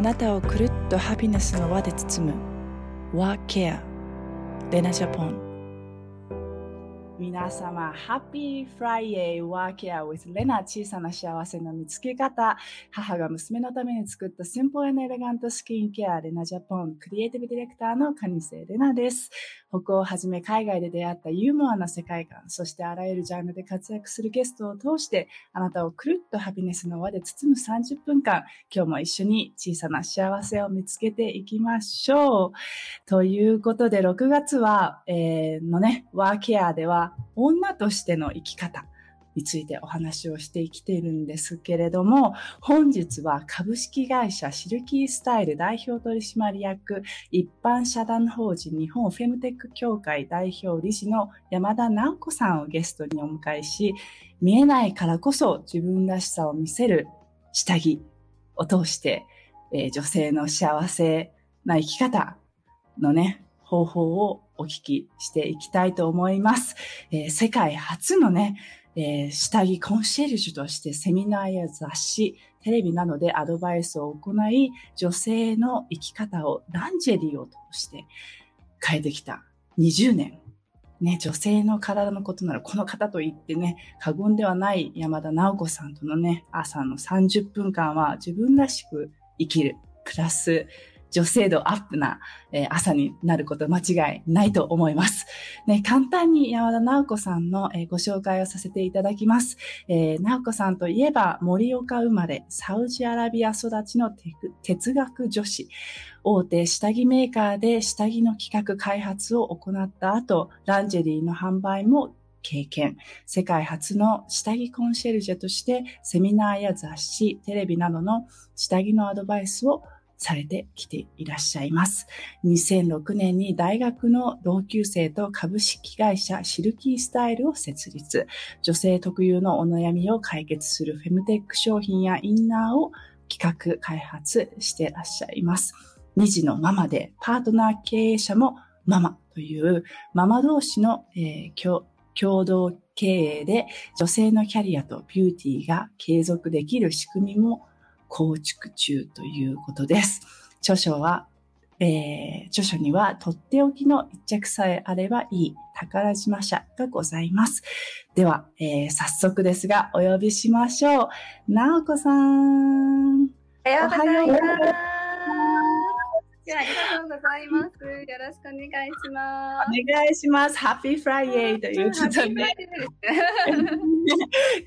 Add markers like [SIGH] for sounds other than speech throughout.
あなたをくるっとハピネスの輪で包む。ワーケアレナジャポン。皆様、Happy Friday Work with レナ小さな幸せの見つけ方。母が娘のために作ったシンプルエレガントスキンケアレナジャポンクリエイティブディレクターのカニセレナです。北欧をはじめ海外で出会ったユーモアな世界観、そしてあらゆるジャンルで活躍するゲストを通して、あなたをくるっとハピネスの輪で包む30分間、今日も一緒に小さな幸せを見つけていきましょう。ということで、6月は、えー、のね、ワーケアでは、女としての生き方、についてお話をしてきているんですけれども、本日は株式会社シルキースタイル代表取締役一般社団法人日本フェムテック協会代表理事の山田直子さんをゲストにお迎えし、見えないからこそ自分らしさを見せる下着を通して、えー、女性の幸せな生き方のね、方法をお聞きしていきたいと思います。えー、世界初のね、えー、下着コンシェルジュとしてセミナーや雑誌、テレビなどでアドバイスを行い、女性の生き方をランジェリーを通して変えてきた20年。ね、女性の体のことならこの方と言ってね、過言ではない山田直子さんとのね、朝の30分間は自分らしく生きる、プラス女性度アップな、朝になること間違いないと思います。ね、簡単に山田直子さんの、ご紹介をさせていただきます。えー、直子さんといえば森岡生まれ、サウジアラビア育ちの哲学女子。大手下着メーカーで下着の企画開発を行った後、ランジェリーの販売も経験。世界初の下着コンシェルジェとしてセミナーや雑誌、テレビなどの下着のアドバイスをされてきていらっしゃいます。2006年に大学の同級生と株式会社シルキースタイルを設立。女性特有のお悩みを解決するフェムテック商品やインナーを企画開発してらっしゃいます。2児のママでパートナー経営者もママというママ同士の、えー、共同経営で女性のキャリアとビューティーが継続できる仕組みも構築中ということです。著書は、えー、著書にはとっておきの一着さえあればいい宝島社がございます。では、えー、早速ですがお呼びしましょう。なおこさん。おはようございます。ありがとうございます。よろしくお願いします。お願いします。 Happy Friday ということで。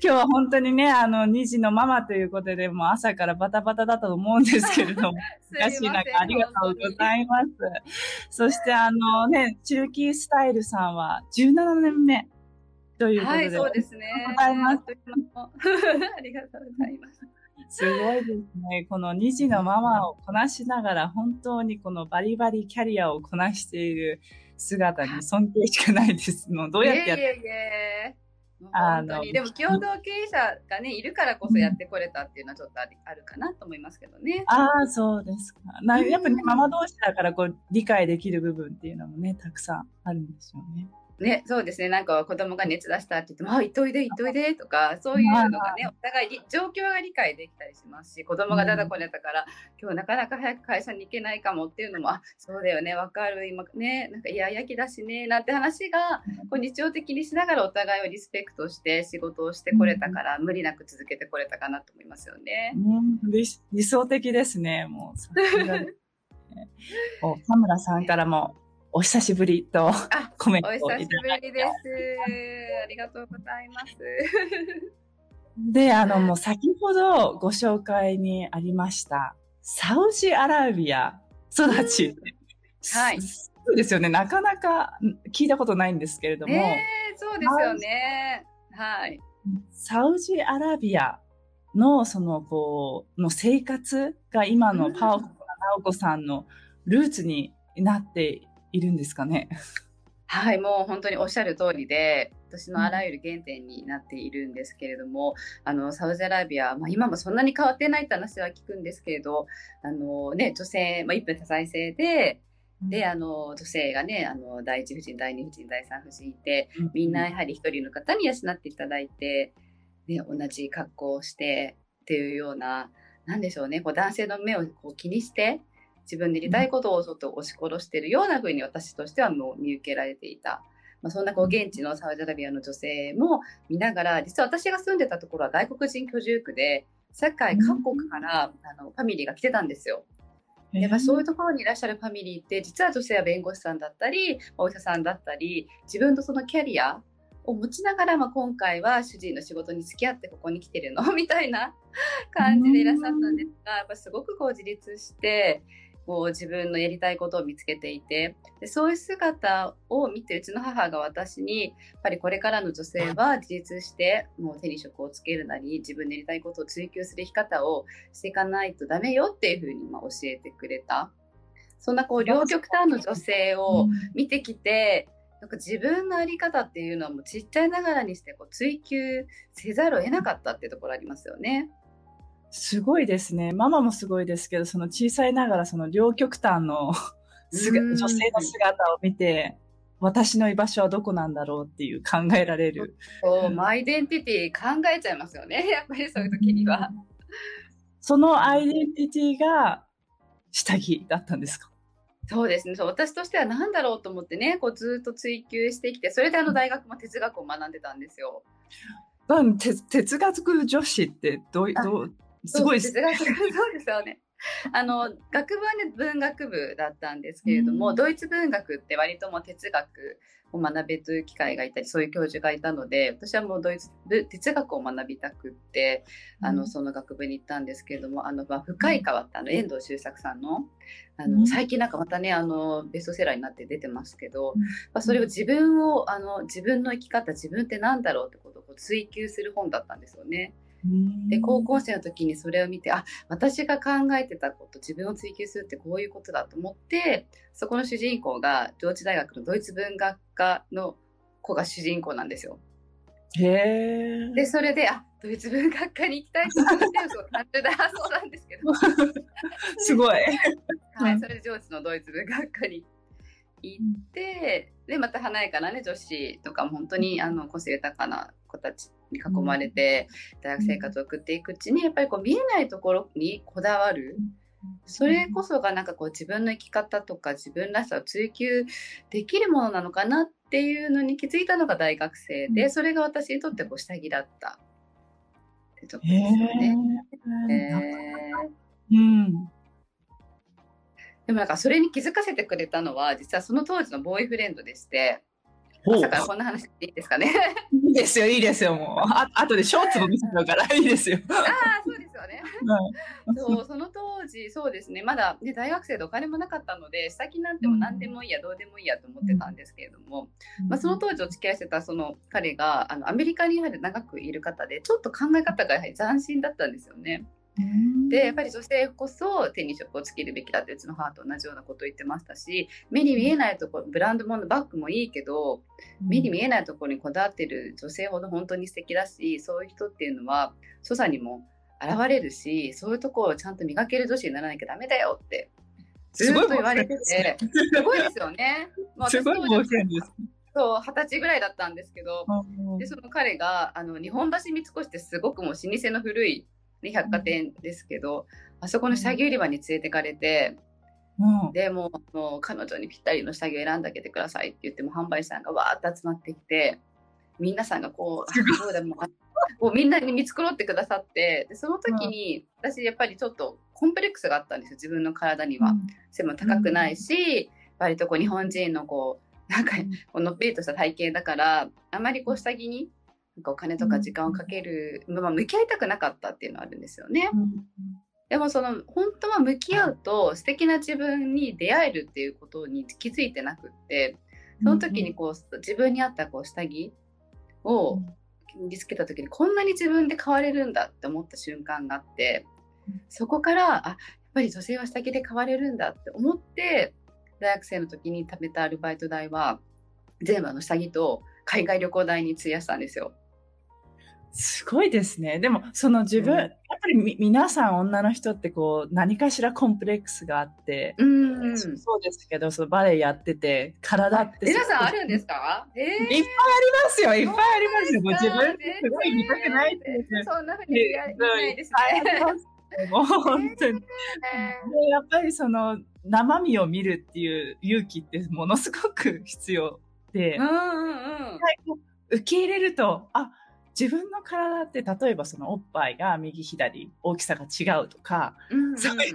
今日は本当にね、あの、2児のママということで、もう朝からバタバタだと思うんですけれども、[LAUGHS] 難しい中ありがとうございます。そしてあのね、シルキースタイルさんは17年目ということで。はい、そうですね。ありがとうございます。ありがとうございます。すごいですね。この2児のママをこなしながら、本当にこのバリバリキャリアをこなしている姿に [LAUGHS] 尊敬しかないですの。どうやってやっていえいえあのでも共同経営者がねいるからこそやってこれたっていうのはちょっとあるかなと思いますけどね。ああそうですか。なやっぱり、ね、ママ同士だからこう理解できる部分っていうのもねたくさんあるんですよね。ね、そうですね。なんか子供が熱出したって言っても、あ、いといで、いといでとか、そういうのがね、お互い状況が理解できたりします。し、子供がだだこねたから、今日なかなか早く会社に行けないかもっていうのも、あ、そうだよね、わかる、今ね、なんかイヤイヤ期だしね、なんて話が、こう日常的にしながらお互いをリスペクトして仕事をしてこれたから、無理なく続けてこれたかなと思いますよね。うん、理想的ですね、もう。[LAUGHS] 田村さんからもお久しぶりとコメントをいただいて。お久しぶりです。ありがとうございます。[LAUGHS] で、あの、もう先ほどご紹介にありました、サウジアラビア育ち。はい。そうですよね。なかなか聞いたことないんですけれども。えー、そうですよね。はい。サウジアラビアの、その、こう、の生活が今のパワフルな直子さんのルーツになっているんですかね？はい、もう本当におっしゃる通りで、私のあらゆる原点になっているんですけれども、あの、サウジアラビア、まあ、今もそんなに変わってないって話は聞くんですけれど、あのね、女性、まあ、一夫多妻制で、で、あの、女性がね、あの、第一夫人、第二夫人、第三夫人いて、みんなやはり一人の方に養っていただいて、ね、同じ格好をしてっていうような、なんでしょうね、こう男性の目をこう気にして、自分でやりたいことをちょっと押し殺してるような風に私としてはもう見受けられていた。まあ、そんなこう現地のサウジアラビアの女性も見ながら、実は私が住んでたところは外国人居住区で、世界各国からあのファミリーが来てたんですよ。やっぱそういうところにいらっしゃるファミリーって実は女性は弁護士さんだったりお医者さんだったり自分のそのキャリアを持ちながら、まあ、今回は主人の仕事に付き合ってここに来てるのみたいな感じでいらっしゃったんですがやっぱすごくこう自立してこう自分のやりたいことを見つけていてでそういう姿を見てうちの母が私にやっぱりこれからの女性は自立してもう手に職をつけるなり自分でやりたいことを追求する生き方をしていかないとダメよっていうふうにま教えてくれたそんなこう両極端の女性を見てきて、なんか自分の在り方っていうのはもうちっちゃいながらにしてこう追求せざるを得なかったっていうところありますよね。すごいですね。ママもすごいですけど、その小さいながらその両極端の女性の姿を見て、私の居場所はどこなんだろうっていう考えられる。そう、マアイデンティティ考えちゃいますよね。[LAUGHS] やっぱりそういう時には。そのアイデンティティが下着だったんですか？そうですねそう私としては何だろうと思ってねこうずっと追求してきてそれであの大学も哲学を学んでたんですよ。哲学女子ってどうどうす。ごい哲学 [LAUGHS] そうですよね。あの学部はね文学部だったんですけれども、うん、ドイツ文学って割とも哲学を学べる機会がいたりそういう教授がいたので私はもうドイツ哲学を学びたくってあの、その学部に行ったんですけれどもあの、まあ、深い川ってあの遠藤周作さんのあの、最近なんかまたねあのベストセラーになって出てますけど、まあ、それを自分をあの自分の生き方自分って何だろうってことを追求する本だったんですよね。で高校生の時にそれを見てあ私が考えてたこと自分を追求するってこういうことだと思ってそこの主人公が上智大学のドイツ文学科の子が主人公なんですよ。へでそれであドイツ文学科に行きたいと思って [LAUGHS] そうだそうなんですけど。[LAUGHS] すごい、[LAUGHS] はい、それで上智のドイツ文学科に行って、でまた華やかなね女子とかも本当にあの個性豊かな子たちに囲まれて大学生活を送っていくうちにやっぱりこう見えないところにこだわる。それこそがなんかこう自分の生き方とか自分らしさを追求できるものなのかなっていうのに気づいたのが大学生で、それが私にとってこう下着だったってとこですよね。えー、うん、でもなんかそれに気づかせてくれたのは実はその当時のボーイフレンドでして。朝からこんな話していいですかね。いいですよ、いいですよ、もう。あ後でショーツも見せちゃうから [LAUGHS] いいですよ。ああ、そうですよね。そうその当時、そうですね、まだ、ね、大学生でお金もなかったので、下着なんても何でもいいや、どうでもいいやと思ってたんですけれども、まあ、その当時お付き合いしてたその彼があのアメリカにやはり長くいる方で、ちょっと考え方がやはり斬新だったんですよね。でやっぱり女性こそ手に職をつけるべきだってうちの母と同じようなことを言ってましたし目に見えないところブランド物のバッグもいいけど目に見えないところにこだわってる女性ほど本当に素敵だしそういう人っていうのは所作にも現れるしそういうところをちゃんと磨ける女子にならなきゃダメだよってずっと言われててすごいですよね。まあ、すごい冒険です。そう二十歳ぐらいだったんですけど、でその彼があの日本橋三越ってすごくもう老舗の古い百貨店ですけど、あそこの下着売り場に連れてかれて、うん、でもうもう彼女にぴったりの下着を選んであげてくださいって言っても販売士さんがわーって集まってきて皆さんがこうそうでもこうみんなに見繕ってくださってでその時に、私やっぱりちょっとコンプレックスがあったんですよ自分の体には、うん、背も高くないし、割とこう日本人のこうなんかこうのっぺりとした体型だからあまりこう下着になんかお金とか時間をかける、まあ、向き合いたくなかったっていうのはあるんですよね。でもその本当は向き合うと素敵な自分に出会えるっていうことに気づいてなくってその時にこう自分に合ったこう下着を身につけた時にこんなに自分で変われるんだって思った瞬間があってそこからあやっぱり女性は下着で変われるんだって思って大学生の時に貯めたアルバイト代は全部あの下着と海外旅行代に費やしたんですよ。すごいですね。でも、その自分、うん、やっぱりみ皆さん女の人ってこう、何かしらコンプレックスがあって、うん、うん、そうですけど、そのバレエやってて、体って。皆さんあるんですか、えー、いっぱいありますよ、いっぱいありますよ。自分すごい見たくないって。そんなふうに言わないですね。もう本当に。でやっぱりその生身を見るっていう勇気ってものすごく必要で、うんうんうん。受け入れると、あ、自分の体って例えばそのおっぱいが右左大きさが違うとか、うんうんそういう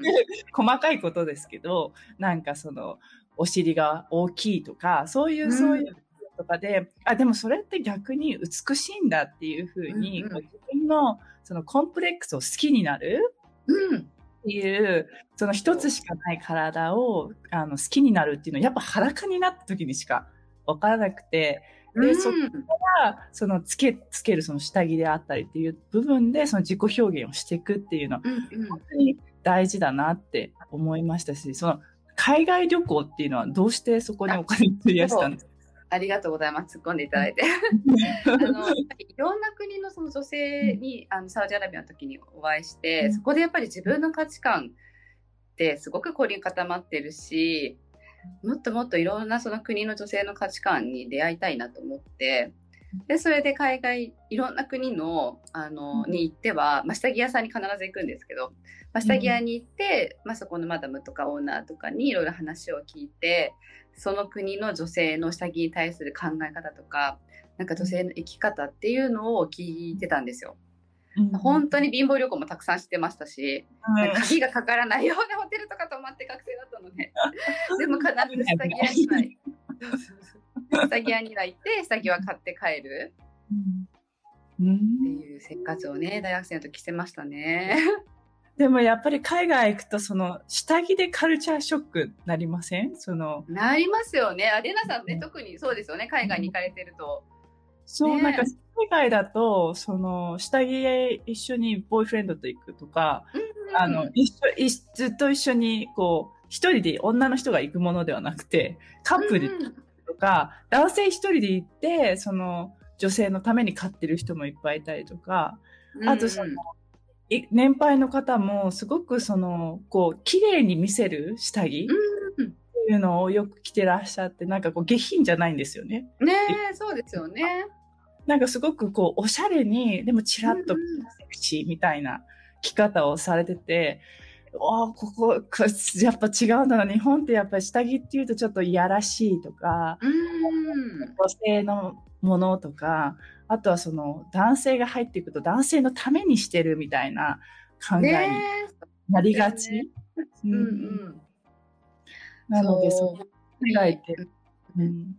細かいことですけど、なんかそのお尻が大きいとか、そういう、うん。そういうとかで、あ、でもそれって逆に美しいんだっていうふうに、うんうん。自分のそのコンプレックスを好きになるうん。っていう、その一つしかない体をあの好きになるっていうのは、やっぱ裸になった時にしかわからなくて、でそうんがそのつけ、つけるその下着であったりっていう部分で、その自己表現をしていくっていうのは、本当に大事だなって思いましたし、その海外旅行っていうのはどうしてそこにお金を費やしたんですか？ありがとうございます。突っ込んでいただいて。[LAUGHS] あのいろんな国のその女性にあのサウジアラビアの時にお会いして、うん。そこでやっぱり自分の価値観ってすごく凝り固まってるしもっともっといろんなその国の女性の価値観に出会いたいなと思ってでそれで海外いろんな国のあのうんに行っては、まあ、下着屋さんに必ず行くんですけど、まあ、下着屋に行って、まあ、そこのマダムとかオーナーとかにいろいろ話を聞いてその国の女性の下着に対する考え方とかなんか女性の生き方っていうのを聞いてたんですよ。本当に貧乏旅行もたくさんしてましたし、うん鍵がかからないようなホテルとか泊まって学生だったので、[LAUGHS] でも必ず下着屋にはそうそうそう下着屋には行って下着は買って帰る。うん。っていう生活をね大学生の時してましたね。でもやっぱり海外行くとその下着でカルチャーショックなりません？その。なりますよね。アレナさんね特にそうですよね。海外に行かれてると。そう、ね。なんか海外だとその下着へ一緒にボーイフレンドと行くとか、あの一緒一ずっと一緒にこう一人で女の人が行くものではなくてカップルうんとか、男性一人で行ってその女性のために買ってる人もいっぱいいたりとか、あとその、い年配の方もすごくそのこう綺麗に見せる下着っうん。ていうのをよく着てらっしゃってなんかこう下品じゃないんですよね。ねえそうですよね。なんかすごくこうおしゃれにでもチラッとうんセクシーみたいな着方をされてて、ああ、ここ、こやっぱ違うんだな。日本ってやっぱり下着っていうとちょっといやらしいとか、うん。女性のものとか、あとはその男性が入っていくと男性のためにしてるみたいな考えにねなりがち。えうんうん。なので、そそうう海外って、うん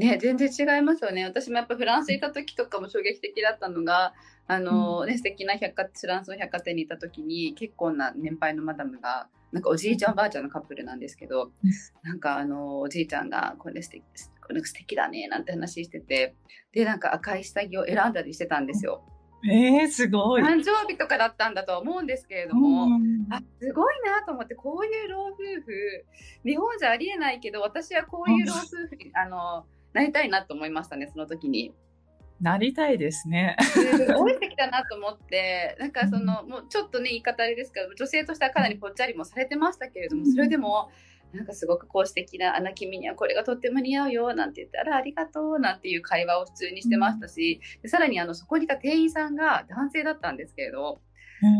ね、全然違いますよね。私もやっぱフランスいた時とかも衝撃的だったのが、あの、ね、素敵な百貨フランスの百貨店にいた時に結構な年配のマダムが、なんかおじいちゃんおばあちゃんのカップルなんですけど、なんかあの、おじいちゃんがこれ素敵、これ素敵だね、なんて話してて、で、なんか赤い下着を選んだりしてたんですよ。えー、すごい。誕生日とかだったんだとは思うんですけれども、うんあすごいなと思ってこういう老夫婦日本じゃありえないけど私はこういう老夫婦にあのなりたいなと思いましたねその時に。なりたいですね。すごい素敵だなと思ってなんかそのもうちょっとね言い方あれですけど女性としてはかなりぽっちゃりもされてましたけれどもそれでもなんかすごくこう素敵な「あな君にはこれがとっても似合うよ」なんて言ったら「ありがとう」なんていう会話を普通にしてましたしでさらにあのそこにいた店員さんが男性だったんですけれど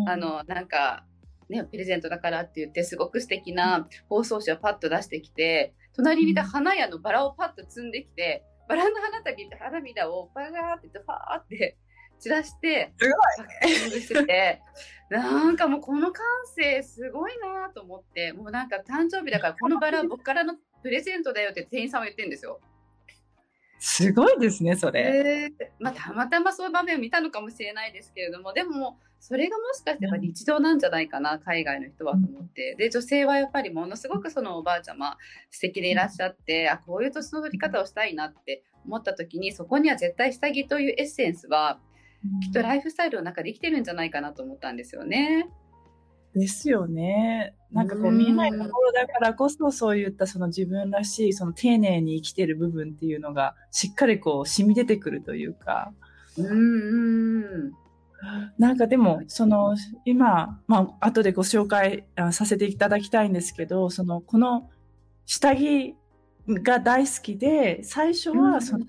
あのなんかねプレゼントだからって言ってすごく素敵な包装紙をパッと出してきて隣にいた花屋のバラをパッと摘んできてバラの花びら花びらをバーってファーって散らしてすごいしてて [LAUGHS] なんかもうこの感性すごいなと思ってもうなんか誕生日だからこのバラは [LAUGHS] 僕からのプレゼントだよって店員さんは言ってるんですよ。すごいですね、それ。でまあ、たまたまそういう場面を見たのかもしれないですけれどもでもそれがもしかしてやっぱ日常なんじゃないかな海外の人はと思って。で女性はやっぱりものすごくそのおばあちゃま素敵でいらっしゃってあこういう年の取り方をしたいなって思った時にそこには絶対下着というエッセンスはきっとライフスタイルの中で生きてるんじゃないかなと思ったんですよね。ですよね。なんかこううん見えないところだからこそそういったその自分らしいその丁寧に生きてる部分っていうのがしっかりこう染み出てくるというか。うんうんなんかでもその今、まあ後でご紹介あさせていただきたいんですけど、そのこの下着が大好きで最初うんはその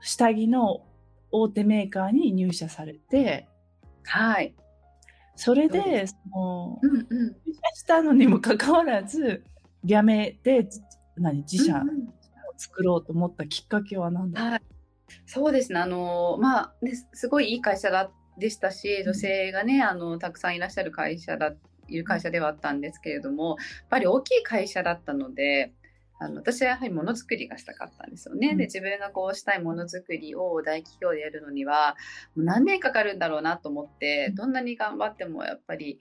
下着の大手メーカーに入社されて、はい。それで、その、うんうん。入社したのにもかかわらず、辞めて、何、自社を作ろうと思ったきっかけは何だはい。そうですね。あの、まあ、ね、すごいいい会社だでしたし、女性がね、あの、たくさんいらっしゃる会社だ、いう会社ではあったんですけれども、やっぱり大きい会社だったので、あの私はやはりものづくりがしたかったんですよね。うん。で、自分がこうしたいものづくりを大企業でやるのには、もう何年かかるんだろうなと思って、どんなに頑張ってもやっぱり、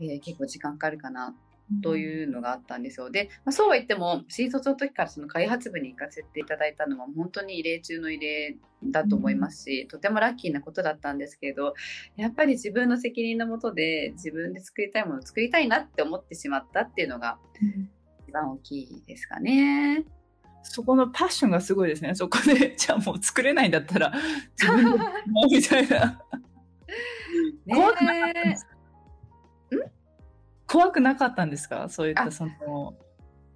えー結構時間かかるかなというのがあったんですよ。で、まあ、そうは言っても、新卒の時からその開発部に行かせていただいたのは本当に異例中の異例だと思いますし、とてもラッキーなことだったんですけど、やっぱり自分の責任のもとで自分で作りたいものを作りたいなって思ってしまったっていうのがうん一番大きいですかね。そこのパッションがすごいですね。そこで、[LAUGHS] じゃあもう作れないんだったら、自分でみたいな。[LAUGHS] 怖くなかったんですか？怖くなかったんですか？そういったあ。その、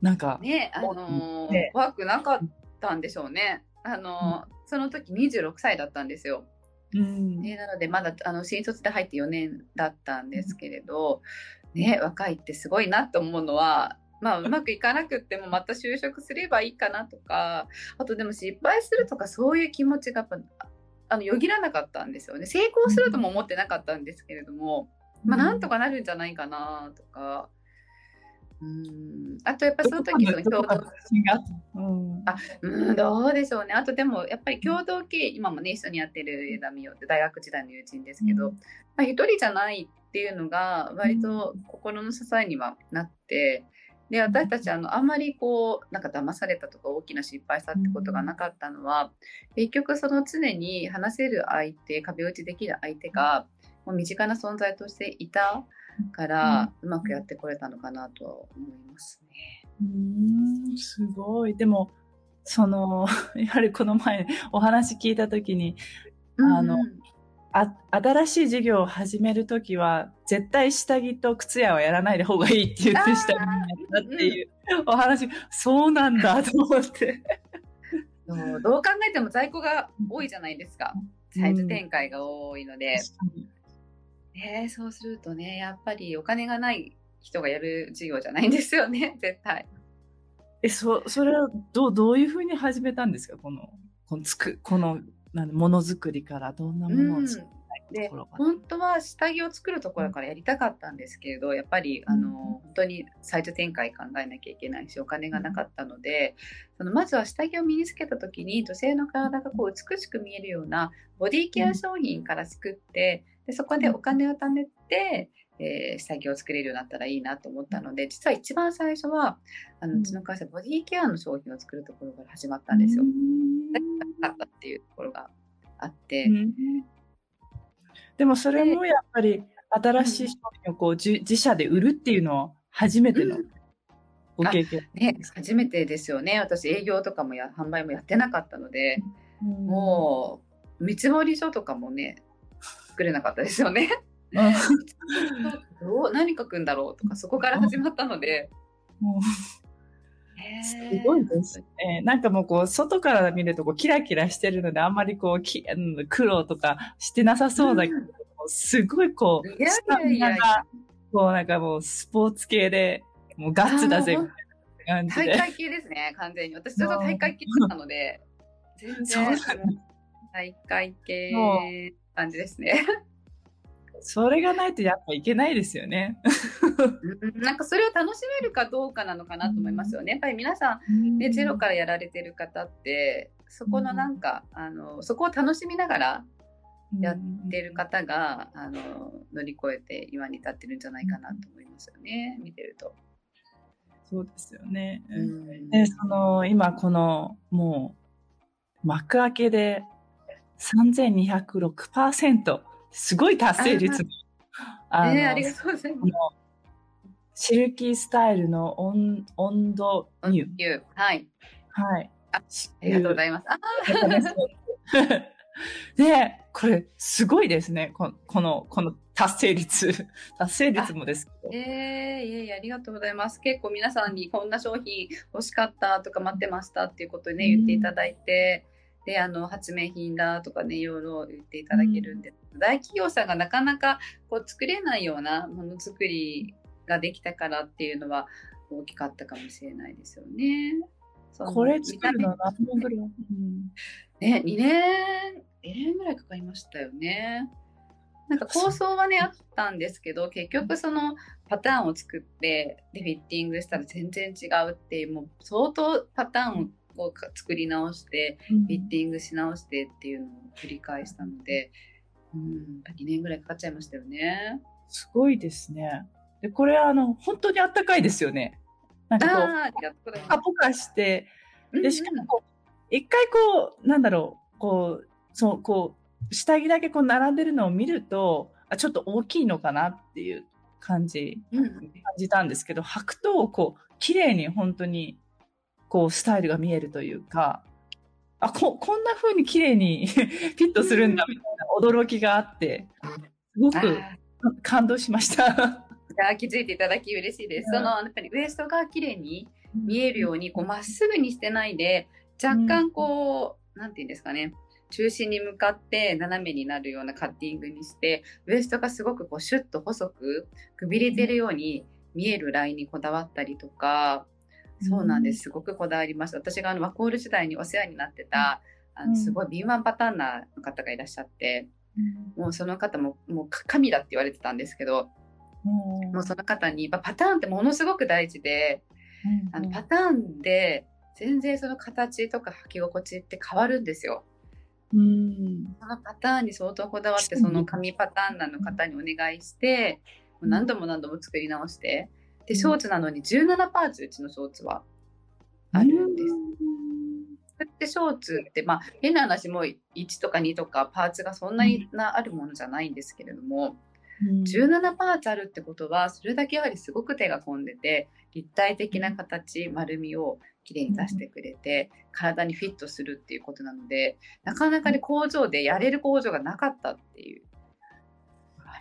なんか、ね、あのーね。怖くなかったんでしょうね。あのーその時26歳だったんですよ。うん。ね、なのでまだあの新卒で入って4年だったんですけれど、ね、若いってすごいなと思うのは、まあ、うまくいかなくってもまた就職すればいいかなとかあとでも失敗するとかそういう気持ちがやっぱあのよぎらなかったんですよね。成功するとも思ってなかったんですけれども、まあ、なんとかなるんじゃないかなとか。うん。あとやっぱりその時その共同あうん。どうでしょうね。あとでも、やっぱり共同経営、今もね、一緒にやってる枝美代って大学時代の友人ですけど、うん。まあ、一人じゃないっていうのが、割と心の支えにはなって、で、私たち、あの、あんまりこう、なんか騙されたとか大きな失敗したってことがなかったのは、結局その常に話せる相手、壁打ちできる相手が、もう身近な存在としていたから、うまくやってこれたのかなとは思いますね。うーん、すごい。でも、その、[LAUGHS] やはりこの前お話聞いたときに、あのうんうんあ、新しい事業を始めるときは、絶対下着と靴屋はやらないで方がいいって言って下着になったっていうお話、そうなんだと思って。[LAUGHS] どう考えても在庫が多いじゃないですか。サイズ展開が多いので、ね、そうするとね、やっぱりお金がない人がやる事業じゃないんですよね、絶対。え、そ、それはどう、どういうふうに始めたんですか？この、このつく、この、なんものづくりからどんなものを作りたいでところが。本当は下着を作るところからやりたかったんですけれど、やっぱりあの本当にサイズ展開考えなきゃいけないしお金がなかったのでそのまずは下着を身につけた時に女性の体がこう美しく見えるようなボディケア商品から作ってでそこでお金を貯めて、えー下着を作れるようになったらいいなと思ったので実は一番最初はあのうちの会社ボディケアの商品を作るところから始まったんですよ。だったっていうところがあって。うんでもそれもやっぱり新しい商品をこう自自社で売るっていうのは初めてのうんご経験。ね、初めてですよね。私営業とかもや販売もやってなかったので、うんもう見積書とかもね作れなかったですよね。うん。[LAUGHS] どう何書くんだろうとかそこから始まったので、もすーごいですね。なんかもうこう外から見るとこうキラキラしてるのであんまりこうき苦労とかしてなさそうだけど、うん。すごいこういやいスタミナがこうなんかもうスポーツ系でもうガッツだぜみたいな感じで。大会系ですね完全に。私ちょっと大会系だったので。全然。大会系感じですね。それがないとやっぱいけないですよね。うんなんかそれを楽しめるかどうかなのかなと思いますよね。やっぱり皆さんでゼロからやられてる方ってそこのなんか、あのそこを楽しみながらやってる方が、あの乗り越えて今に至ってるんじゃないかなと思いますよね見てると。そうですよね。うんで、その、今この、もう、幕開けで3206%、すごい達成率。あのねありがとうございます。シルキースタイルの温温度入。はい、はい。あありがとうございます。あで、[LAUGHS] これ、すごいですね。ここの、この達成率。[LAUGHS] 達成率もですけど。えー、いえいえありがとうございます。結構皆さんにこんな商品欲しかったとか待ってましたっていうことをね言っていただいて、であの発明品だとかねいろいろ言っていただけるんで、うん、大企業さんがなかなかこう作れないようなものづくりができたからっていうのは大きかったかもしれないですよね。これ作るの何年ぐらい、うん、ね、2年、2年ぐらいかかりましたよね。なんか構想はね、あったんですけど、結局そのパターンを作って、で、フィッティングしたら全然違うっていう、もう相当パターンを作り直して、フィッティングし直してっていうのを繰り返したので、うん、2年ぐらいかかっちゃいましたよね。すごいですね。で、これあの、本当にあったかいですよね。なんかこう、ポカポカして、で、しかもこう、一回こう、なんだろう、こう、そう、こう、下着だけこう並んでるのを見ると、あ、ちょっと大きいのかなっていう感じ、うん、感じたんですけど、履くと、こう、綺麗に本当に、こう、スタイルが見えるというか、あ、こ、こんな風に綺麗に [LAUGHS] フィットするんだみたいな驚きがあって、すごく感動しました。気づいていただき嬉しいです。その、やっぱりウエストが綺麗に見えるように、こう、まっすぐにしてないで、若干こう、なんていうんですかね、中心に向かって斜めになるようなカッティングにして、ウエストがすごくこうシュッと細くくびれてるように見えるラインにこだわったりとか、そうなんです。すごくこだわりました。私があのワコール時代にお世話になってた、あのすごい敏腕パターンナーの方がいらっしゃって、もうその方ももう神だって言われてたんですけど、もうその方にパターンってものすごく大事で、あのパターンで全然その形とか履き心地って変わるんですよ。うん、そのパターンに相当こだわってその紙パターンなの方にお願いして、もう何度も何度も作り直してでショーツなのに17パーツうちのショーツはあるんです。でショーツって、まあ、変な話も1とか2とかパーツがそんなになあるものじゃないんですけれども、17パーツあるってことはそれだけやはりすごく手が込んでて立体的な形丸みをきれいに出してくれて、体にフィットするっていうことなのでなかなかね工場でやれる工場がなかったっていう。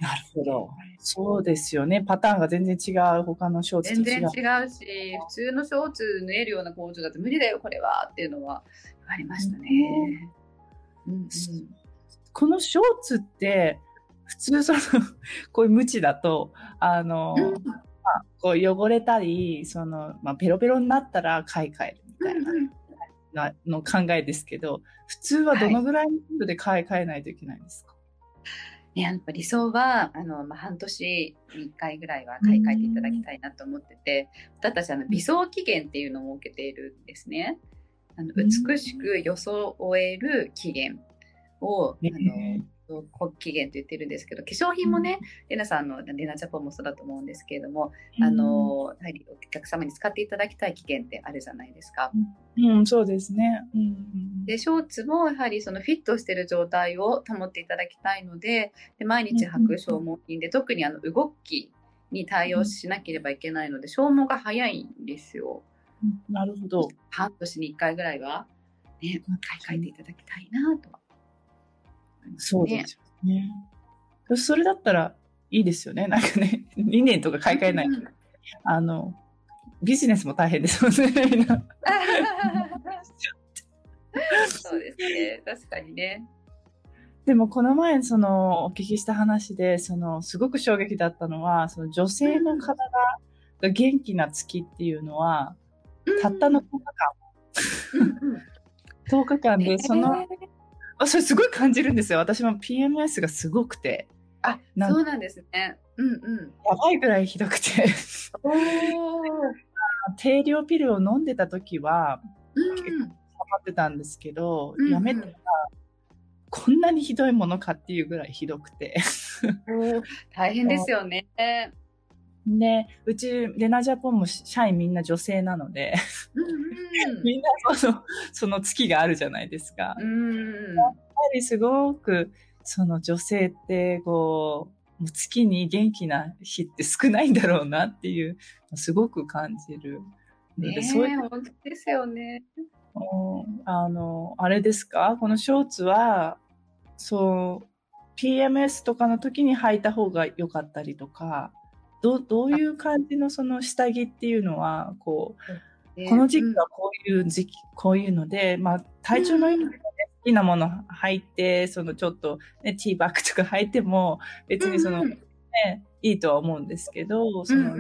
なるほど。そうですよね。パターンが全然違う。他のショーツと全然違うし、普通のショーツ縫えるような工場だと無理だよ、これはっていうのはありましたね。うん、うん、このショーツって、普通その、[LAUGHS] こういう無知だと、あの、うん、まあ、こう汚れたり、その、まあ、ペロペロになったら買い替えるみたいな。なの考えですけど、普通はどのぐらいの頻度で買い替えないといけないんですか、ね、やっぱ理想は、あの、まあ、半年に1回ぐらいは買い替えていただきたいなと思ってて、私たち、あの、美装期限っていうのを設けているんですね。あの、美しく装える期限を、あの、国期限と言ってるんですけど化粧品もね、レナさんのレナジャポンもそうだと思うんですけれども、あのやはりお客様に使っていただきたい期限ってあるじゃないですか。うん、うん、そうですね。うん、でショーツもやはりそのフィットしてる状態を保っていただきたいのでで毎日履く消耗品で、特にあの動きに対応しなければいけないので消耗が早いんですよ。なるほど。半年に1回ぐらいは、ね、買い替えていただきたいなとはそうですよね。それだったらいいですよね。なんかね、2年とか買い替えないと。あの、ビジネスも大変ですもんね、みんな。そうですね。確かにね。でもこの前そのお聞きした話でそのすごく衝撃だったのはその女性の体が元気な月っていうのは、たったの10日間、10日間でそのあそれすごい感じるんですよ。私も PMS がすごくて。あ、そうなんですね。うんうん。やばいぐらいひどくて低量ピルを飲んでた時は、結構溜まってたんですけど、うんうん、やめたら、こんなにひどいものかっていうぐらいひどくて大変ですよね。で、うち、レナジャポンも社員みんな女性なので [LAUGHS] みんなその、その月があるじゃないですか。やっぱりすごく、その女性って、こう、月に元気な日って少ないんだろうなっていう、すごく感じる。ね、そういう本当ですよね。あの、あれですか？このショーツは、そう、PMS とかの時に履いた方が良かったりとか、どどういう感じのその下着っていうのは、こう、この時期はこういう時期、こういうので、まあ、体調のいい時ですきなもの履いて、そのちょっと、ね、ティーバッグとか履いても、別にその、うんね、いいとは思うんですけど、その、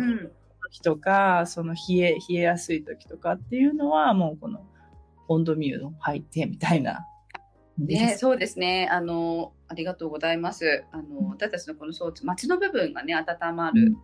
時とか、その冷え、冷えやすい時とかっていうのは、もうこの、温度ミューを履いてみたいな。ね、そうですね。あの、ありがとうございます。あの、私たちのこの装置、街の部分がね、温まる、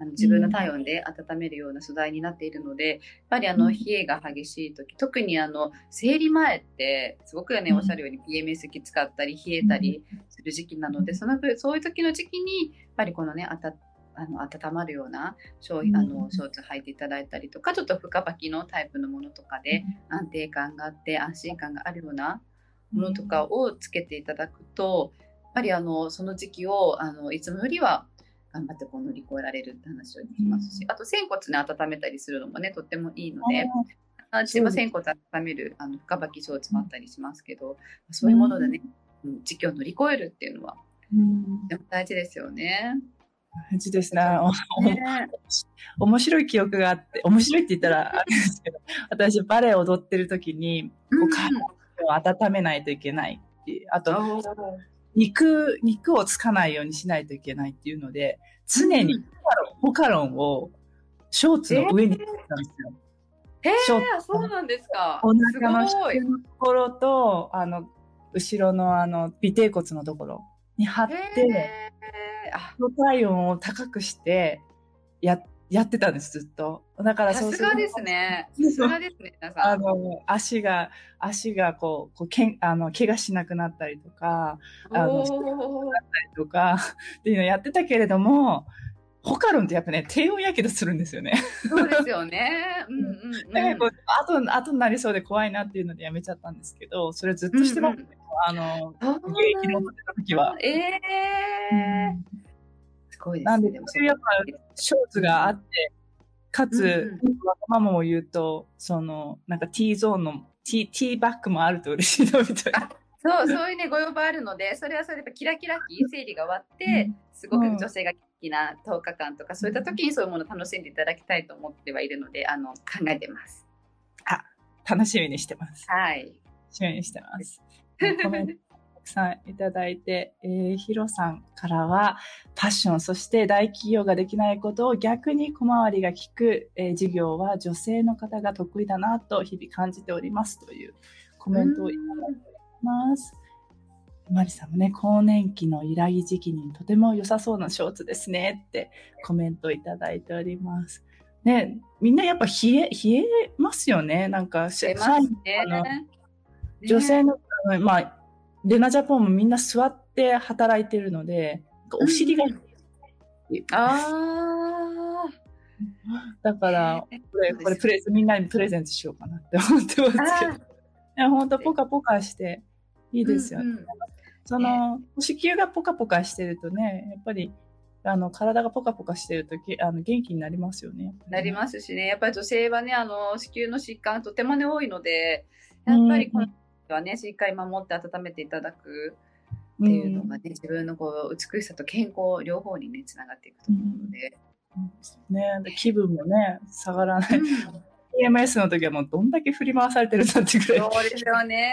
あの自分の体温で温めるような素材になっているので、やっぱりあの、うん。冷えが激しい時、特にあの、生理前って、すごくね、うん。おっしゃるように PMS きつかったり、冷えたりする時期なので、その分、そういう時の時期に、やっぱりこのね、あの温まるような商品あのうん。ショーツ履いていただいたりとか、ちょっと深履きのタイプのものとかで安定感があって安心感があるようなものとかをつけていただくと、やっぱりあのその時期をあのいつもよりは頑張ってこう乗り越えられるって話を聞きますし、あと仙骨ね温めたりするのもねとってもいいので、あ自分仙骨温めるあの深履きショーツもあったりしますけど、そういうものでね、うん時期を乗り越えるっていうのはうん。とても大事ですよね。大事ですね。[LAUGHS] 面白い記憶があって、面白いって言ったらあれですけど、[LAUGHS] 私バレエ踊ってる時に、こう体を温めないといけないってあと、うん肉、肉をつかないようにしないといけないっていうので、常にうん。ホカロンをショーツの上につけてたんですよ。へショーえ、そうなんですか。お腹の下のところと、あの、後ろのあの、尾てい骨のところに貼っへて、えあ体温を高くして、や、やってたんです、ずっと。だからそうするとさすがですね。さすがですね、皆さん。あの、足が、足がこう、こうけん、あの、怪我しなくなったりとか、あのおーとか、っていうのをやってたけれども、ホカロンってやっぱね、低温やけどするんですよね。そうですよね。うんうんうん。だからこう、後、後になりそうで怖いなっていうのでやめちゃったんですけど、それずっとしてます、うんうんあの、現役で踊ってた時は。ええすごいですね。なんででもそうやっぱショーツがあって、かつ、わがままも言うと、その、なんか T ゾーンの、T、T バッグもあると嬉しいなみたいな。そう、そういうね、ご要望あるので、それはそれでやっぱキラキラ期、生理が終わって、すごく女性が元気な10日間とか、そういった時にそういうものを楽しんでいただきたいと思ってはいるので、あの、考えてます。楽しみにしてます。はい。楽しみにしてます。[LAUGHS] くさんいただいて、えー、ヒロさんからは、パッション、そして大企業ができないことを逆に小回りが利く、えー事業は女性の方が得意だなと日々感じておりますというコメントをいただいております。マリさんもね、更年期の依頼時期にとても良さそうなショーツですねってコメントをいただいております。ね、みんなやっぱ冷え、冷えますよね。なんか、ね。女性のまあ、レナジャポンもみんな座って働いてるので、お尻が、あだから、ーこれ、これプレみんなにプレゼントしようかなって思ってますけど。いあや、ほんとポカポカしていいですよね。うんうんその、子宮がポカポカしてるとね、やっぱり、あの、体がポカポカしてるとき、あの、元気になりますよね。なりますしね、やっぱり女性はね、あの、子宮の疾患とてもね、多いので、やっぱりこの時はね、しっかり守って温めていただくっっていうのがね、自分のこう美しさと健康両方にね、つながっていくと思うので。ね、で気分もね、下がらない。PMS の時はもうどんだけ振り回されてるんだってぐらい、そうですよね。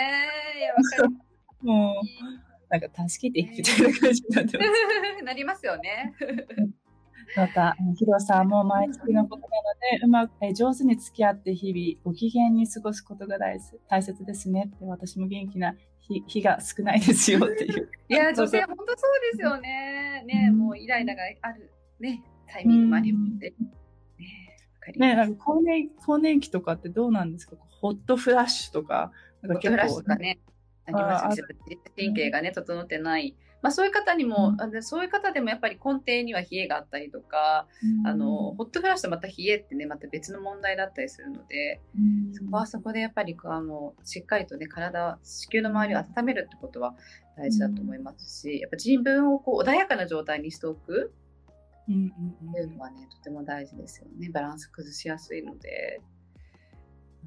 [LAUGHS] もう、なんか助けてみたいな感じになってます。[LAUGHS] なりますよね。[LAUGHS] また、ヒロさんも毎月のことなので、うまく、え上手に付き合って日々ご機嫌に過ごすことが大切大切ですねって、私も元気な日日が少ないですよっていう。[LAUGHS] いや、女性、本当そうですよね。ね、もうイライラがある、ね、タイミングもありますね。ね、わかります。ね、なんか更年更年期とかってどうなんですか？ホットフラッシュとか、なんかフラッシュとかね、ありあますし、神経がね、整ってない。まあそういう方にも、あのそういう方でもやっぱり根底には冷えがあったりとか、あの、ホットフラッシュとまた冷えってね、また別の問題だったりするので、うん。そこはそこでやっぱりあのしっかりとね体子宮の周りを温めるってことは大事だと思いますし、やっぱ自分をこう穏やかな状態にしておくうんうんっていうのはねとても大事ですよね。バランス崩しやすいので。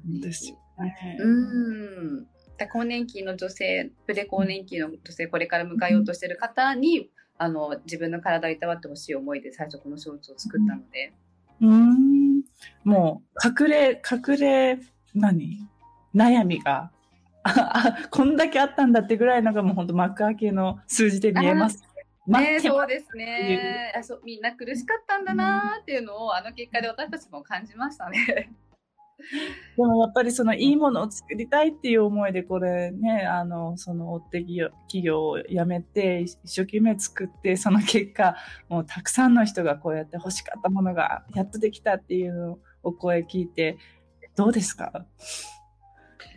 うんですよね。うん。だ更年期の女性プレ更年期の女性これから迎えようとしてる方にあの自分の体をいたわってほしい思いで最初このショーツを作ったので、うん。もう、隠れ、隠れ、何？悩みがああ、[LAUGHS] こんだけあったんだってぐらいのがもう本当幕開けの数字で見えます。ね、そうですねあそうみんな苦しかったんだなっていうのを、あの結果で私たちも感じましたね。[LAUGHS] でもやっぱりそのいいものを作りたいっていう思いでこれね、あの、その大手企業を辞めて一生懸命作って、その結果、もうたくさんの人がこうやって欲しかったものがやっとできたっていうのをお声聞いて、どうですか？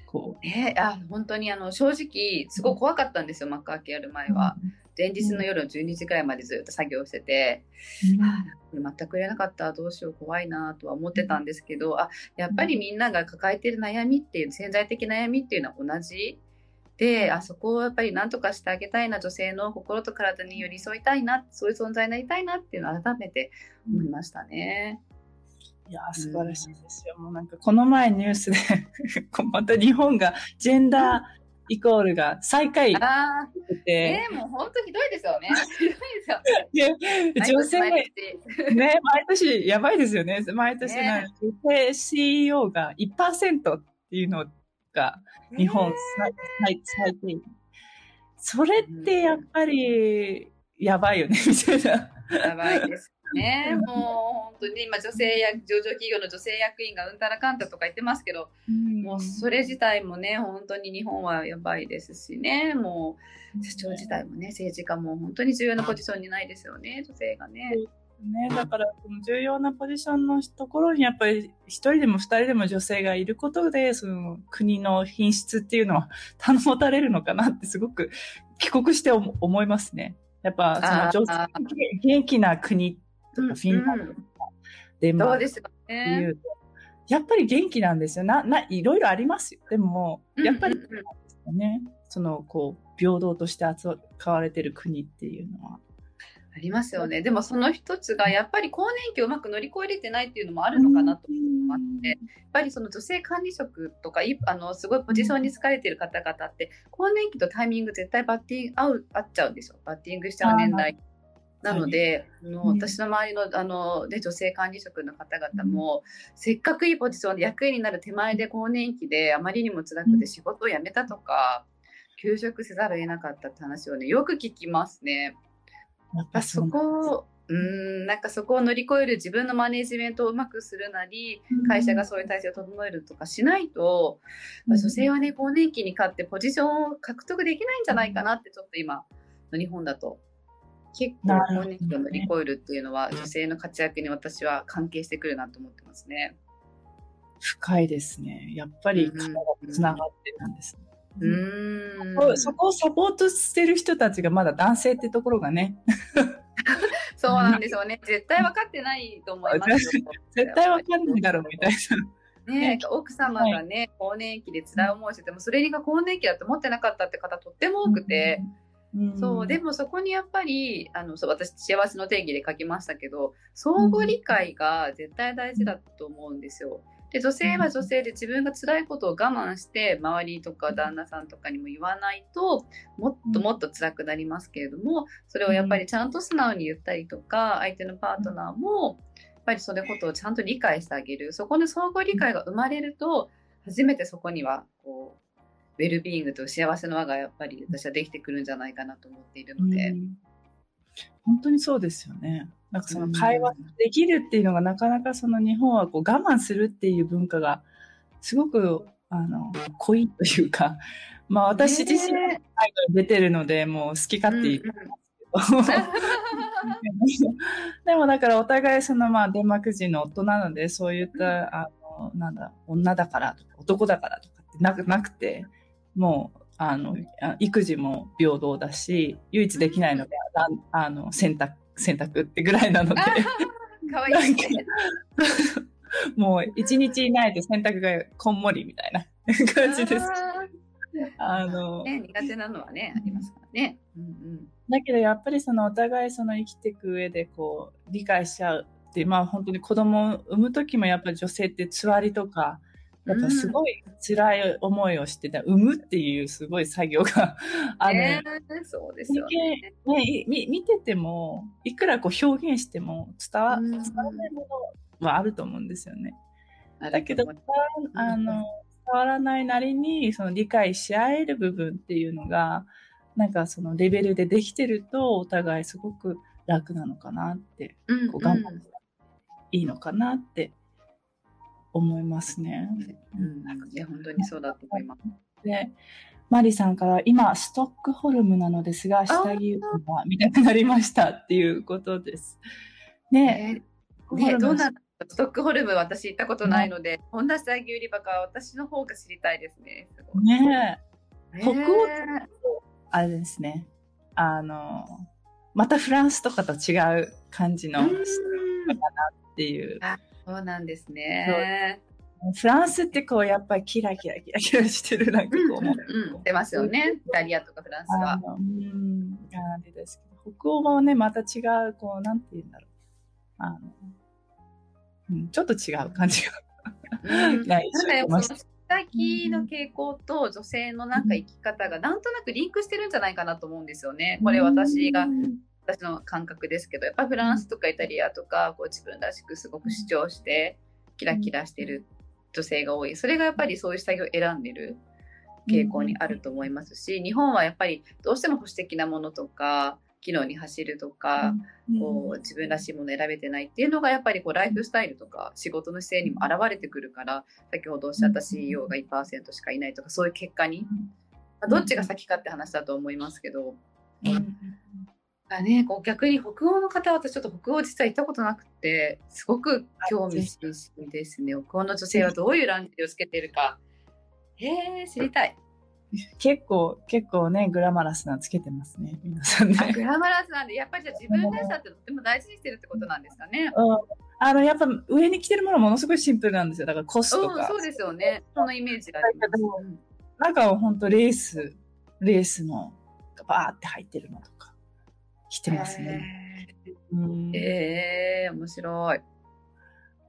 こう。えー、あ、本当にあの、正直、すごい怖かったんですよ、幕開けやる前は。前日の夜の12時くらいまでずっと作業してて、うん、あ全く売れなかったどうしよう怖いなとは思ってたんですけどあやっぱりみんなが抱えてる悩みっていう潜在的悩みっていうのは同じであそこをやっぱり何とかしてあげたいな女性の心と体に寄り添いたいなそういう存在になりたいなっていうのを改めて思いましたね。いや素晴らしいですよ。うん、もうなんかこの前ニュースで [LAUGHS] また日本がジェンダーイコールが最下位。ああ。えー、もう本当ひどいですよね。[LAUGHS] ひどいですよ。女性、ね、毎年やばいですよね。毎年ね、女性 CEO が1%っていうのが日本最最低。それってやっぱりやばいよね、みたいな。やばいです。ね、もう本当に今女性や上場企業の女性役員がうんたらかんたとか言ってますけど、うん、もうそれ自体もね本当に日本はやばいですしね。もう社長自体もね政治家も本当に重要なポジションにないですよね女性がね。ね、だからその重要なポジションのところにやっぱり一人でも二人でも女性がいることでその国の品質っていうのは保たれるのかなってすごく帰国して思いますね。やっぱその女性元気な国とかフィンランドとか、デンマークっていうと、やっぱり元気なんですよ。な、な、いろいろありますよ。でも、やっぱり、ね、その、こう、平等として扱われてる国っていうのは。ありますよね。でもその一つが、やっぱり更年期をうまく乗り越えれてないっていうのもあるのかなと思って、やっぱりその女性管理職とか、あの、すごいポジションに疲れてる方々って、更年期とタイミング絶対バッティング合う、合っちゃうんですよ。バッティングしちゃう年代。なので、あの私の周りのあの、ね、女性管理職の方々も、せっかくいいポジションで役員になる手前で更年期であまりにも辛くて仕事を辞めたとか、休職せざるを得なかったって話をねよく聞きますね。やっぱそこをうんなんかそこを乗り越える自分のマネジメントをうまくするなり、会社がそういう体制を整えるとかしないと、まあ、女性はね更年期に勝ってポジションを獲得できないんじゃないかなってちょっと今の日本だと結構更年期を乗り越えるっていうのは、女性の活躍に私は関係してくるなと思ってますね。深いですね。やっぱり体がつながってたんですね。うん、そこをサポートしてる人たちがまだ男性ってところがね。[LAUGHS] そうなんですよね。絶対分かってないと思いますよ。[LAUGHS] 絶対分かんないだろうみたいな。ね、奥様がね、更年期で辛い思いしてても、それが更年期だと思ってなかったって方とっても多くて、そうでもそこにやっぱりあのそう私幸せの定義で書きましたけど相互理解が絶対大事だと思うんですよ。で女性は女性で自分が辛いことを我慢して周りとか旦那さんとかにも言わないともっともっと辛くなりますけれどもそれをやっぱりちゃんと素直に言ったりとか相手のパートナーもやっぱりそのことをちゃんと理解してあげる。そこの相互理解が生まれると初めてそこにはこうウェルビーイングと幸せの輪がやっぱり私はできてくるんじゃないかなと思っているので。本当にそうですよね。なんかその会話できるっていうのがなかなかその日本はこう我慢するっていう文化がすごくあの濃いというか、まあ私自身が出てるのでもう好き勝手言ってますけど。[LAUGHS] でもだからお互いそのまあデンマーク人の夫なのでそういったあのなんだ女だからとか男だからとかってなくなくてもう、あの、育児も平等だし、唯一できないのが、あの、洗濯、洗濯ってぐらいなので。かわいい、ね。[LAUGHS] もう一日いないと洗濯がこんもりみたいな [LAUGHS] 感じです。あの、ね、苦手なのはね、ありますからね。うんうん、だけどやっぱりそのお互いその生きていく上でこう理解しちゃうって、まあ本当に子供を産む時もやっぱり女性ってつわりとか、やっぱすごい辛い思いをしてた、産むっていうすごい作業が [LAUGHS] ある。えー、そうですよねねみ。見てても、いくらこう表現しても伝わ伝わらないものはあると思うんですよね。だけど、あの、変わらないなりに、その理解し合える部分っていうのが、なんかそのレベルでできてると、お互いすごく楽なのかなって、うん、こう頑張っていいのかなって思いますね。うん、いや本当にそうだと思います。で、マリさんから今ストックホルムなのですが下着は見たくなりましたっていうことです。ねえ、ねどんなストックホルム私行ったことないので、こんな下着売り場か私の方が知りたいですね。すねえ。北欧あれですね。あの、またフランスとかと違う感じのかなっていう。あそうなんですね。フランスってこうやっぱりキラキラキラキラしてるなんかこう、うんうん、出ますよね。イタリアとかフランスは。うん、ですけど、北欧はね、また違う、こう、なんて言うんだろう。あの、うん、ちょっと違う感じが。うん、[LAUGHS] ない下着の傾向と女性のなんか生き方がなんとなくリンクしてるんじゃないかなと思うんですよね。これ私が私の感覚ですけどやっぱフランスとかイタリアとかこう自分らしくすごく主張してキラキラしてる女性が多い。それがやっぱりそういう下着を選んでる傾向にあると思いますし日本はやっぱりどうしても保守的なものとか機能に走るとか、こう自分らしいもの選べてないっていうのがやっぱりこうライフスタイルとか仕事の姿勢にも現れてくるから先ほどおっしゃった CEO が1%しかいないとかそういう結果に、まあ、どっちが先かって話だと思いますけど。うんがね、こう逆に北欧の方は私ちょっと北欧実は行ったことなくてすごく興味津々ですね北欧の女性はどういうランジをつけているかへえ知りたい [LAUGHS] 結構、結構ね、グラマラスなつけてますね、皆さんね。グラマラスなんで、やっぱりじゃ自分らしさってとても大事にしてるってことなんですかね。うん。あの、やっぱ上に着てるものものすごいシンプルなんですよ。だからコスとか。うん、そうですよね。そのイメージがあります。中は本当レース、レースのバーって入ってるのとか着てますね。ええー、面白い。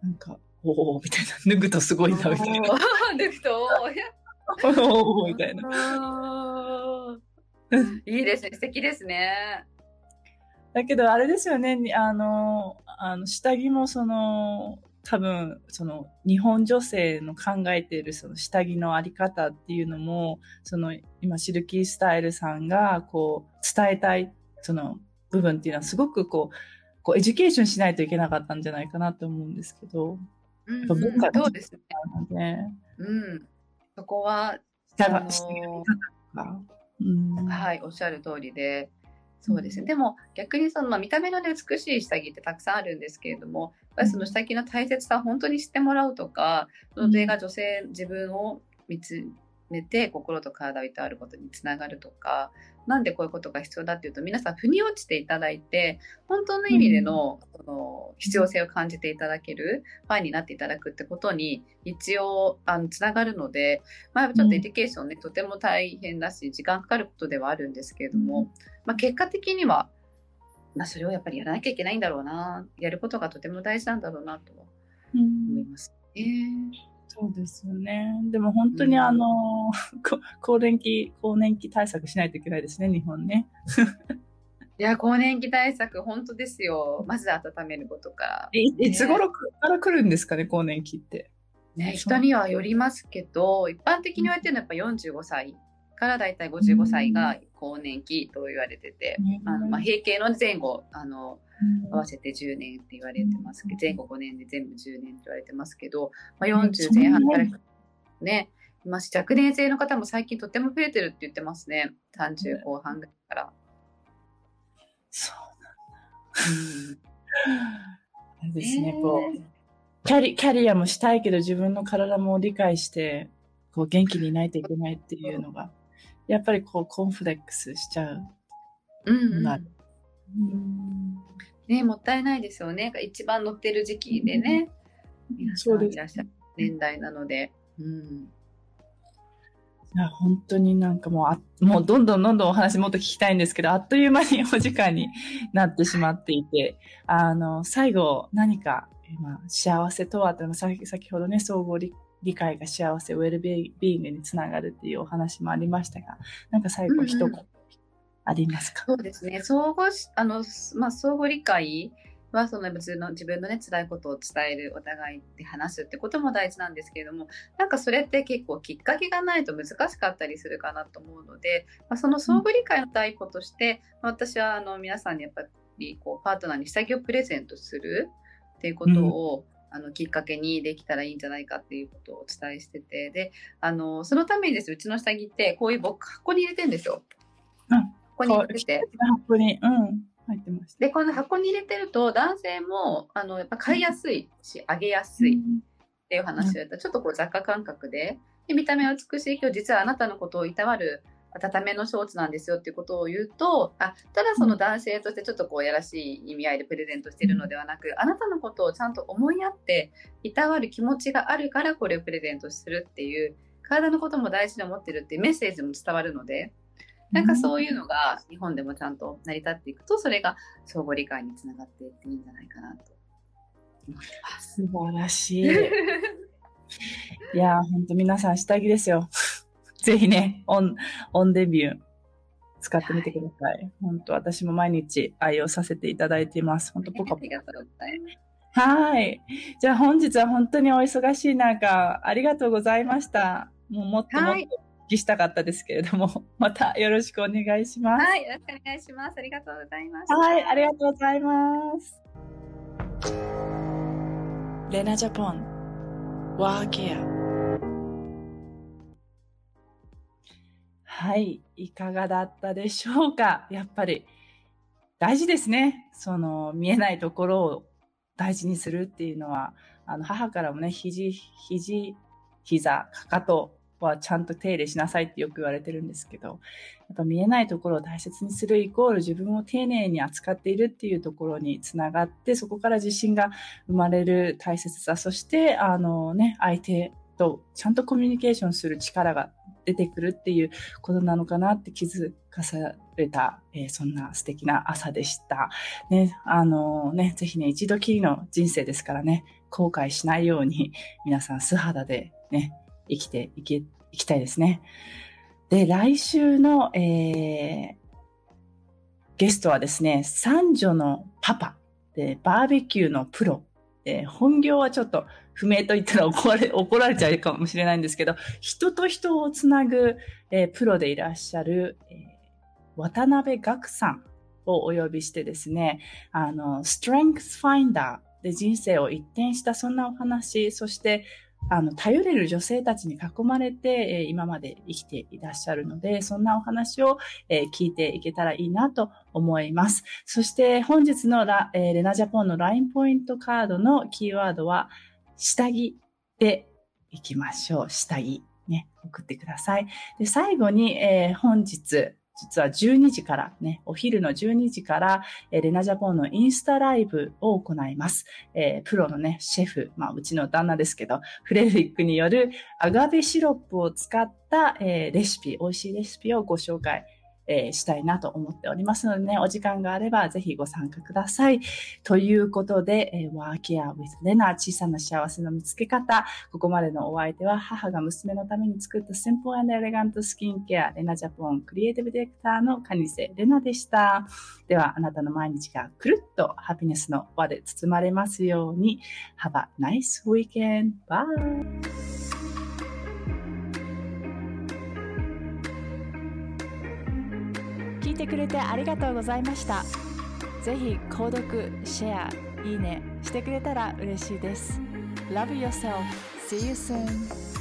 なんか、おおみたいな。脱ぐとすごいな、みたいな。[LAUGHS] 脱ぐと、[LAUGHS] みたいな。いいですね、素敵ですね。だけど、あれですよね、あの、あの下着もその、多分、その、日本女性の考えているその下着のあり方っていうのも、その、今、シルキースタイルさんが、こう、伝えたい、その、部分っていうのはすごくこう、こう education しないといけなかったんじゃないかなと思うんですけど、うんうん、文化そうですね。うん、そこは、あのー、はい、おっしゃる通りで、そうですね。でも逆にその、まあ、見た目の、ね、美しい下着ってたくさんあるんですけれども、やっぱりその下着の大切さを本当に知ってもらうとか、その女性が女性、自分を見つめて心と体をいたわることにつながるとか、なんでこういうことが必要だっていうと皆さん腑に落ちていただいて本当の意味での,、その必要性を感じていただけるファンになっていただくってことに一応あのつながるので、まあ、ちょっと education ね、とても大変だし時間かかることではあるんですけれども、まあ、結果的には、まあ、それをやっぱりやらなきゃいけないんだろうなやることがとても大事なんだろうなと思います。えーそうですよね。でも本当にあの、うん、更年期、更年期対策しないといけないですね、日本ね。[LAUGHS] いや、更年期対策、本当ですよ。まず温めることかいいつ頃から来るんですかね、更年期って。ね、人にはよりますけど、一般的に言われてるのはやっぱ45歳からだいたい55歳が更年期と言われてて、うん、あのまあ、閉経の前後あの、合わせて10年って言われてますけど、前後5年で全部10年って言われてますけど、まあ、40前半からね、いますし、若年性の方も最近とても増えてるって言ってますね。30後半ぐらいから。そうなんだ。うん、ですね、こう。キャリキャリアもしたいけど自分の体も理解してこう元気にいないといけないっていうのがやっぱりこうコンフレックスしちゃう。うん、うん、うんね、もったいないですよね。一番乗ってる時期でね、皆さんいらっしゃる年代なので。うん。いや本当になんかもうあ、もうどんどんどんどんお話もっと聞きたいんですけど、あっという間にお時間になってしまっていて、あの、最後何か、今、幸せとはって先先ほどね、総合理理解が幸せ、ウェルビーイングにつながるっていうお話もありましたが、なんか最後一言ありますか、そうですね。相互あの、まあ、相互理解はその自の自分のね辛いことを伝えるお互いで話すってことも大事なんですけれどもなんかそれって結構きっかけがないと難しかったりするかなと思うので、まあ、その相互理解の第一歩として、私はあの皆さんにやっぱりこうパートナーに下着をプレゼントするっていうことを、うんあのきっかけにできたらいいんじゃないかっていうことをお伝えしててであのそのためにですうちの下着ってこういう僕箱に入れてるんですよ。うん、箱に入れて。て。箱に、うん、入ってます。でこの箱に入れてると男性もあのやっぱ買いやすいしあげやすいっていう話をやった。ら、ちょっとこう雑貨感覚で。で見た目は美しいけど実はあなたのことをいたわる温めのショーツなんですよっていうことを言うとあただその男性としてちょっとこうやらしい意味合いでプレゼントしてるのではなくあなたのことをちゃんと思いやっていたわる気持ちがあるからこれをプレゼントするっていう体のことも大事に思ってるっていうメッセージも伝わるのでなんかそういうのが日本でもちゃんと成り立っていくとそれが相互理解につながっていっていいんじゃないかなと思います。素晴らしい。[LAUGHS] いや本当皆さん下着ですよ。ぜひね、オン、オンデビュー使ってみてください。はい、本当私も毎日愛用させていただいています。本当ポカポカ。はい。じゃあ本日は本当にお忙しい中、ありがとうございました。もうもっともっときしたかったですけれども、はい、またよろしくお願いします。はい、よろしくお願いします。ありがとうございます。はい、ありがとうございます。レナジャポン、ワーケア。はい、いかがだったでしょうか？やっぱり大事ですね。その見えないところを大事にするっていうのは、あの母からもね、肘、肘、膝、かかとはちゃんと手入れしなさいってよく言われてるんですけど、やっぱ見えないところを大切にするイコール自分を丁寧に扱っているっていうところにつながって、そこから自信が生まれる大切さ、そして、あのね、相手とちゃんとコミュニケーションする力が出てくるっていうことなのかなって気づかされた、えー、そんな素敵な朝でした。ね、あのね、ぜひね、一度きりの人生ですからね、後悔しないように皆さん素肌でね、生きていけ、いきたいですね。で、来週の、えー、ゲストはですね、三女のパパで、バーベキューのプロ、えー、本業はちょっと不明と言ったら [LAUGHS] 怒られ、怒られちゃうかもしれないんですけど、人と人をつなぐ、えー、プロでいらっしゃる、えー、渡辺岳さんをお呼びしてですね、あの、Strength Finder で人生を一転したそんなお話、そしてあの、頼れる女性たちに囲まれて、え、今まで生きていらっしゃるので、そんなお話を、え、聞いていけたらいいなと思います。そして本日のラ、え、レナジャポンの LINE ポイントカードのキーワードは、下着でいきましょう。下着。ね、送ってください。で、最後に、え、本日、実は12時からね、お昼の12時から、えー、レナジャポンのインスタライブを行います。えー、プロのね、シェフ、まあ、うちの旦那ですけど、フレデリックによるアガベシロップを使った、えー、レシピ、美味しいレシピをご紹介えー、したいなと思っておりますのでね、お時間があればぜひご参加ください。ということで、えー、ワーケア with レナ小さな幸せの見つけ方。ここまでのお相手は母が娘のために作ったシンプルエレガントスキンケア、レナジャポンクリエイティブディレクターのカニセレナでした。では、あなたの毎日がくるっとハピネスの輪で包まれますように。Have a nice weekend. Bye! いてくれてありがとうございました。ぜひ購読、シェア、いいねしてくれたら嬉しいです。Love yourself. See you soon.